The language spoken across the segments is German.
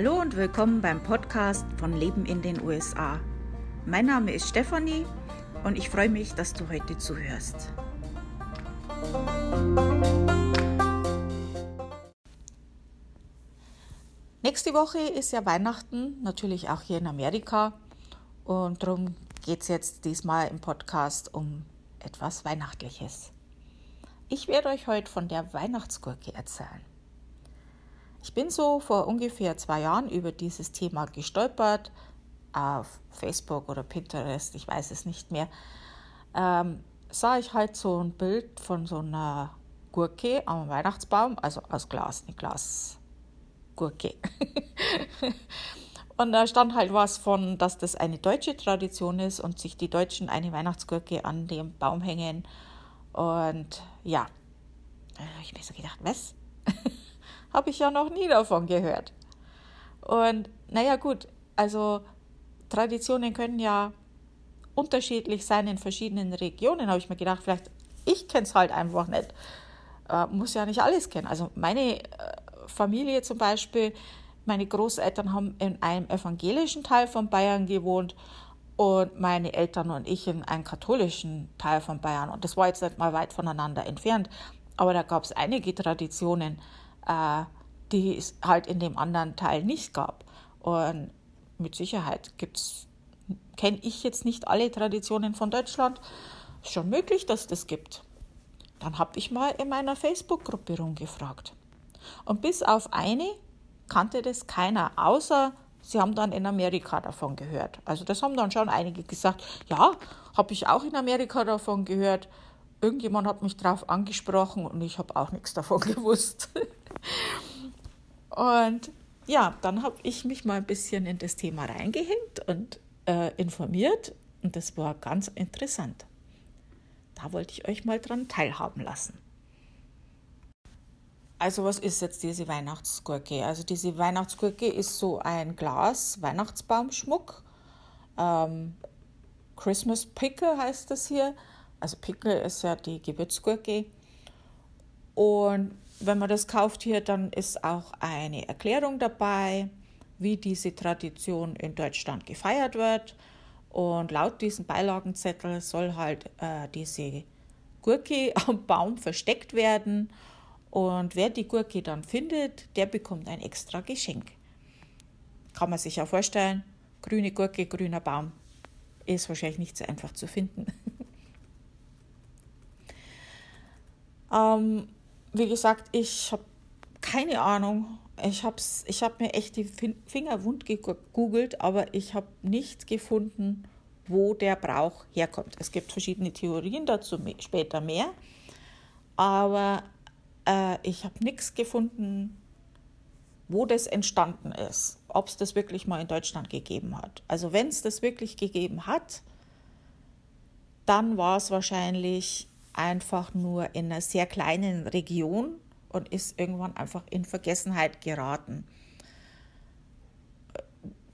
Hallo und willkommen beim Podcast von Leben in den USA. Mein Name ist Stefanie und ich freue mich, dass du heute zuhörst. Nächste Woche ist ja Weihnachten, natürlich auch hier in Amerika. Und darum geht es jetzt diesmal im Podcast um etwas Weihnachtliches. Ich werde euch heute von der Weihnachtsgurke erzählen. Ich bin so vor ungefähr zwei Jahren über dieses Thema gestolpert, auf Facebook oder Pinterest, ich weiß es nicht mehr. Ähm, sah ich halt so ein Bild von so einer Gurke am Weihnachtsbaum, also aus Glas, eine Glasgurke. und da stand halt was von, dass das eine deutsche Tradition ist und sich die Deutschen eine Weihnachtsgurke an dem Baum hängen. Und ja, ich mir so gedacht, was? habe ich ja noch nie davon gehört. Und naja gut, also Traditionen können ja unterschiedlich sein in verschiedenen Regionen, habe ich mir gedacht, vielleicht ich kenne es halt einfach nicht. Äh, muss ja nicht alles kennen. Also meine äh, Familie zum Beispiel, meine Großeltern haben in einem evangelischen Teil von Bayern gewohnt und meine Eltern und ich in einem katholischen Teil von Bayern. Und das war jetzt nicht mal weit voneinander entfernt, aber da gab es einige Traditionen, äh, die es halt in dem anderen Teil nicht gab. Und mit Sicherheit gibt's, kenne ich jetzt nicht alle Traditionen von Deutschland. Ist schon möglich, dass das gibt. Dann habe ich mal in meiner Facebook-Gruppe rumgefragt. Und bis auf eine kannte das keiner, außer sie haben dann in Amerika davon gehört. Also das haben dann schon einige gesagt, ja, habe ich auch in Amerika davon gehört. Irgendjemand hat mich darauf angesprochen und ich habe auch nichts davon gewusst. Und ja, dann habe ich mich mal ein bisschen in das Thema reingehängt und äh, informiert und das war ganz interessant. Da wollte ich euch mal dran teilhaben lassen. Also was ist jetzt diese Weihnachtsgurke? Also diese Weihnachtsgurke ist so ein Glas Weihnachtsbaumschmuck. Ähm, Christmas Pickle heißt das hier. Also Pickle ist ja die Gewürzgurke. Und wenn man das kauft hier, dann ist auch eine Erklärung dabei, wie diese Tradition in Deutschland gefeiert wird. Und laut diesem Beilagenzettel soll halt äh, diese Gurke am Baum versteckt werden. Und wer die Gurke dann findet, der bekommt ein extra Geschenk. Kann man sich ja vorstellen, grüne Gurke, grüner Baum, ist wahrscheinlich nicht so einfach zu finden. ähm, wie gesagt, ich habe keine Ahnung. Ich habe ich hab mir echt die Finger wund gegoogelt, aber ich habe nichts gefunden, wo der Brauch herkommt. Es gibt verschiedene Theorien dazu, später mehr. Aber äh, ich habe nichts gefunden, wo das entstanden ist. Ob es das wirklich mal in Deutschland gegeben hat. Also wenn es das wirklich gegeben hat, dann war es wahrscheinlich einfach nur in einer sehr kleinen Region und ist irgendwann einfach in Vergessenheit geraten.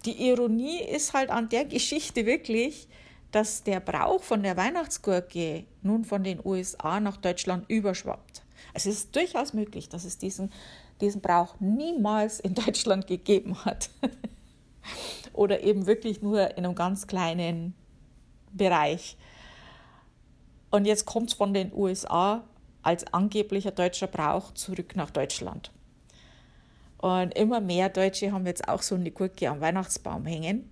Die Ironie ist halt an der Geschichte wirklich, dass der Brauch von der Weihnachtsgurke nun von den USA nach Deutschland überschwappt. Es ist durchaus möglich, dass es diesen, diesen Brauch niemals in Deutschland gegeben hat. Oder eben wirklich nur in einem ganz kleinen Bereich. Und jetzt kommt es von den USA als angeblicher deutscher Brauch zurück nach Deutschland. Und immer mehr Deutsche haben jetzt auch so eine Gurke am Weihnachtsbaum hängen.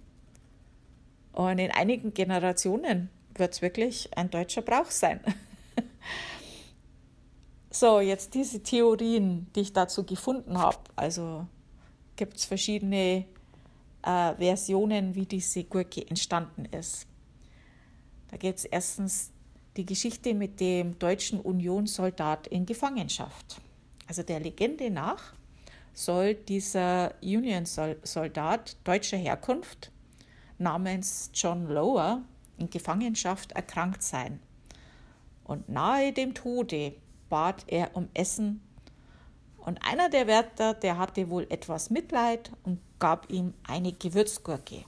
Und in einigen Generationen wird es wirklich ein deutscher Brauch sein. so, jetzt diese Theorien, die ich dazu gefunden habe. Also gibt es verschiedene äh, Versionen, wie diese Gurke entstanden ist. Da gibt es erstens die Geschichte mit dem deutschen Unionssoldat in Gefangenschaft. Also der Legende nach soll dieser Union-Soldat deutscher Herkunft namens John Lower in Gefangenschaft erkrankt sein. Und nahe dem Tode bat er um Essen. Und einer der Wärter, der hatte wohl etwas Mitleid und gab ihm eine Gewürzgurke,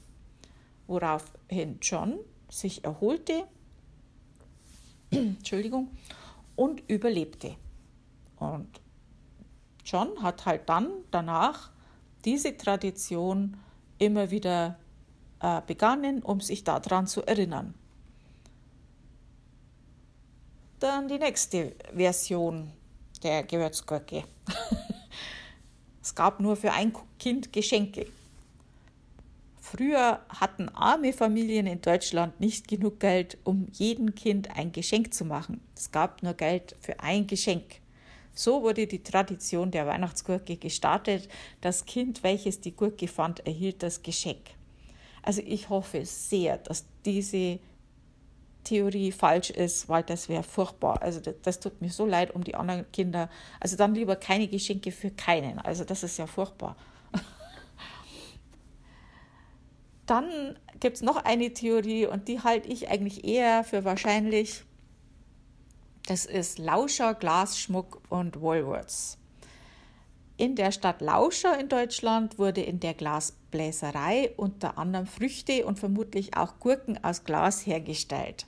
woraufhin John sich erholte Entschuldigung, und überlebte. Und John hat halt dann danach diese Tradition immer wieder äh, begannen, um sich daran zu erinnern. Dann die nächste Version der Gewürzgurke. es gab nur für ein Kind Geschenke. Früher hatten arme Familien in Deutschland nicht genug Geld, um jedem Kind ein Geschenk zu machen. Es gab nur Geld für ein Geschenk. So wurde die Tradition der Weihnachtsgurke gestartet. Das Kind, welches die Gurke fand, erhielt das Geschenk. Also ich hoffe sehr, dass diese Theorie falsch ist, weil das wäre furchtbar. Also das, das, tut mir so leid um die anderen Kinder. Also dann lieber keine Geschenke für keinen. Also das ist ja furchtbar. Dann gibt es noch eine Theorie und die halte ich eigentlich eher für wahrscheinlich. Das ist Lauscher, Glasschmuck und Woolworths. In der Stadt Lauscher in Deutschland wurde in der Glasbläserei unter anderem Früchte und vermutlich auch Gurken aus Glas hergestellt.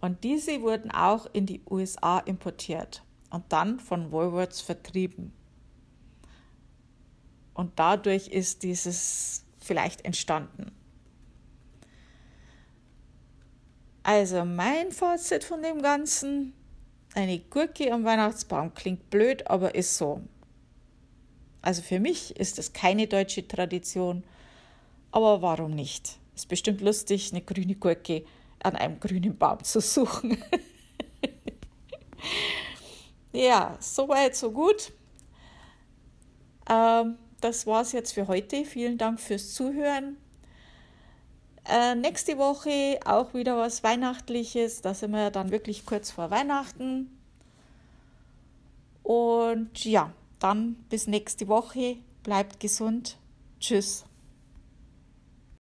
Und diese wurden auch in die USA importiert und dann von Woolworths vertrieben. Und dadurch ist dieses vielleicht entstanden. Also mein Fazit von dem Ganzen, eine Gurke am Weihnachtsbaum klingt blöd, aber ist so. Also für mich ist es keine deutsche Tradition, aber warum nicht? Ist bestimmt lustig, eine grüne Gurke an einem grünen Baum zu suchen. ja, soweit, so gut. Ähm, das war es jetzt für heute. Vielen Dank fürs Zuhören. Äh, nächste Woche auch wieder was Weihnachtliches. Da sind wir dann wirklich kurz vor Weihnachten. Und ja, dann bis nächste Woche. Bleibt gesund. Tschüss.